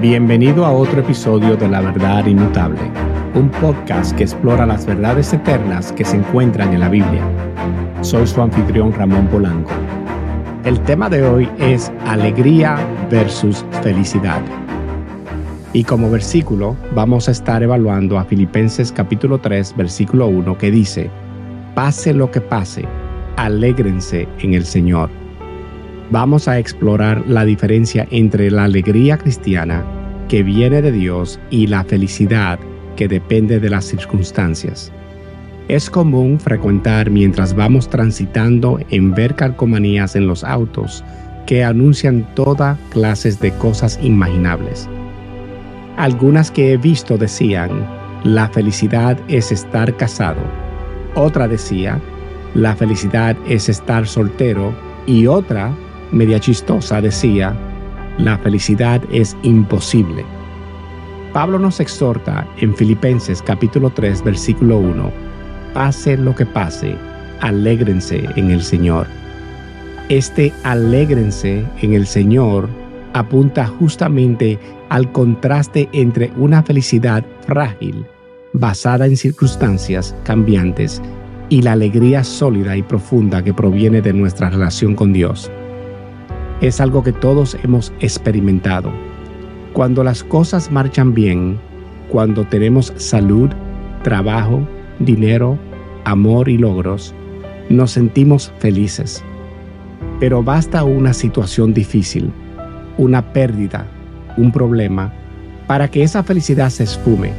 Bienvenido a otro episodio de La Verdad Inmutable, un podcast que explora las verdades eternas que se encuentran en la Biblia. Soy su anfitrión Ramón Polanco. El tema de hoy es alegría versus felicidad. Y como versículo vamos a estar evaluando a Filipenses capítulo 3 versículo 1 que dice, pase lo que pase, alégrense en el Señor vamos a explorar la diferencia entre la alegría cristiana que viene de Dios y la felicidad que depende de las circunstancias. Es común frecuentar mientras vamos transitando en ver calcomanías en los autos que anuncian toda clases de cosas imaginables. Algunas que he visto decían, la felicidad es estar casado. Otra decía, la felicidad es estar soltero. Y otra media chistosa, decía, la felicidad es imposible. Pablo nos exhorta en Filipenses capítulo 3 versículo 1, pase lo que pase, alégrense en el Señor. Este alégrense en el Señor apunta justamente al contraste entre una felicidad frágil, basada en circunstancias cambiantes, y la alegría sólida y profunda que proviene de nuestra relación con Dios es algo que todos hemos experimentado. Cuando las cosas marchan bien, cuando tenemos salud, trabajo, dinero, amor y logros, nos sentimos felices. Pero basta una situación difícil, una pérdida, un problema, para que esa felicidad se esfume.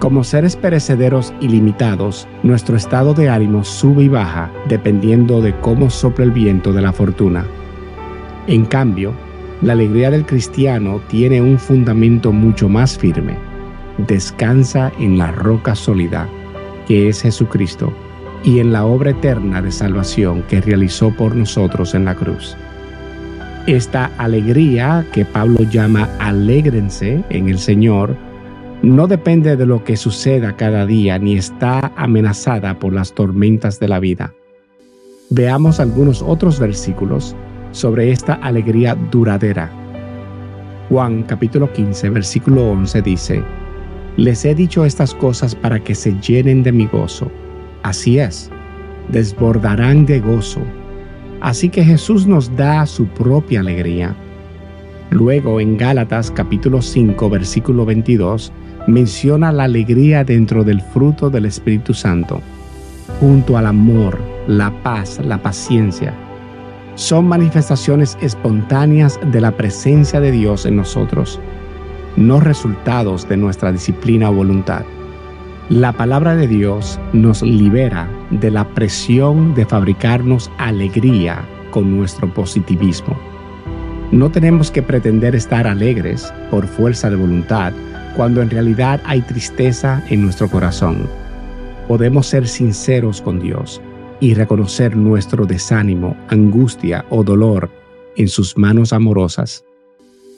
Como seres perecederos y limitados, nuestro estado de ánimo sube y baja dependiendo de cómo sopla el viento de la fortuna. En cambio, la alegría del cristiano tiene un fundamento mucho más firme. Descansa en la roca sólida, que es Jesucristo, y en la obra eterna de salvación que realizó por nosotros en la cruz. Esta alegría que Pablo llama alégrense en el Señor, no depende de lo que suceda cada día ni está amenazada por las tormentas de la vida. Veamos algunos otros versículos sobre esta alegría duradera. Juan capítulo 15 versículo 11 dice, Les he dicho estas cosas para que se llenen de mi gozo. Así es, desbordarán de gozo. Así que Jesús nos da su propia alegría. Luego en Gálatas capítulo 5 versículo 22 menciona la alegría dentro del fruto del Espíritu Santo, junto al amor, la paz, la paciencia, son manifestaciones espontáneas de la presencia de Dios en nosotros, no resultados de nuestra disciplina o voluntad. La palabra de Dios nos libera de la presión de fabricarnos alegría con nuestro positivismo. No tenemos que pretender estar alegres por fuerza de voluntad cuando en realidad hay tristeza en nuestro corazón. Podemos ser sinceros con Dios y reconocer nuestro desánimo, angustia o dolor en sus manos amorosas.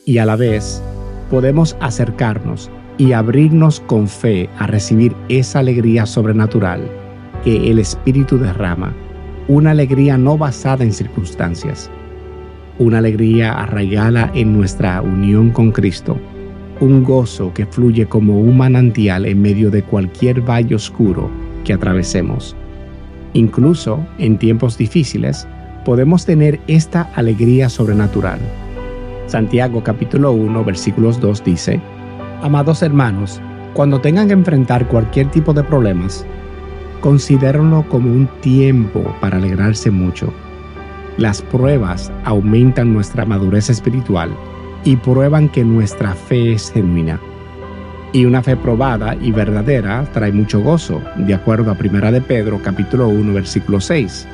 Y a la vez podemos acercarnos y abrirnos con fe a recibir esa alegría sobrenatural que el Espíritu derrama, una alegría no basada en circunstancias, una alegría arraigada en nuestra unión con Cristo, un gozo que fluye como un manantial en medio de cualquier valle oscuro que atravesemos. Incluso en tiempos difíciles, podemos tener esta alegría sobrenatural. Santiago capítulo 1 versículos 2 dice, Amados hermanos, cuando tengan que enfrentar cualquier tipo de problemas, considérenlo como un tiempo para alegrarse mucho. Las pruebas aumentan nuestra madurez espiritual y prueban que nuestra fe es genuina. Y una fe probada y verdadera trae mucho gozo, de acuerdo a 1 de Pedro capítulo 1 versículo 6.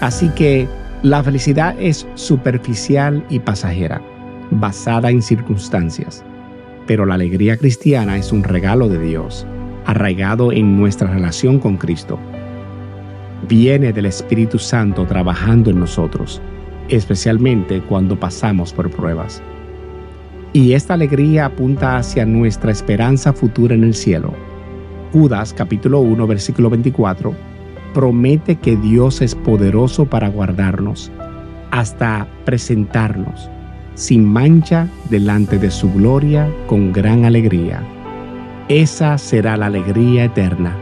Así que la felicidad es superficial y pasajera, basada en circunstancias. Pero la alegría cristiana es un regalo de Dios, arraigado en nuestra relación con Cristo. Viene del Espíritu Santo trabajando en nosotros, especialmente cuando pasamos por pruebas. Y esta alegría apunta hacia nuestra esperanza futura en el cielo. Judas capítulo 1 versículo 24 promete que Dios es poderoso para guardarnos hasta presentarnos sin mancha delante de su gloria con gran alegría. Esa será la alegría eterna.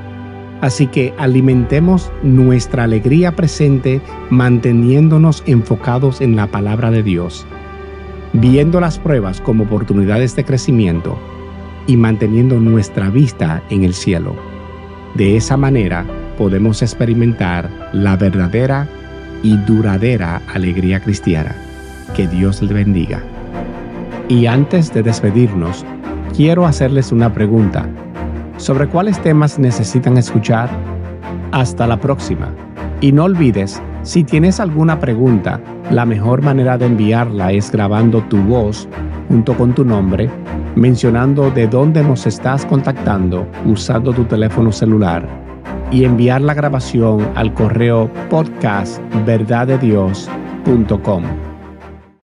Así que alimentemos nuestra alegría presente manteniéndonos enfocados en la palabra de Dios, viendo las pruebas como oportunidades de crecimiento y manteniendo nuestra vista en el cielo. De esa manera podemos experimentar la verdadera y duradera alegría cristiana. Que Dios le bendiga. Y antes de despedirnos, quiero hacerles una pregunta. ¿Sobre cuáles temas necesitan escuchar? Hasta la próxima. Y no olvides, si tienes alguna pregunta, la mejor manera de enviarla es grabando tu voz junto con tu nombre, mencionando de dónde nos estás contactando usando tu teléfono celular y enviar la grabación al correo podcast verdadedios.com.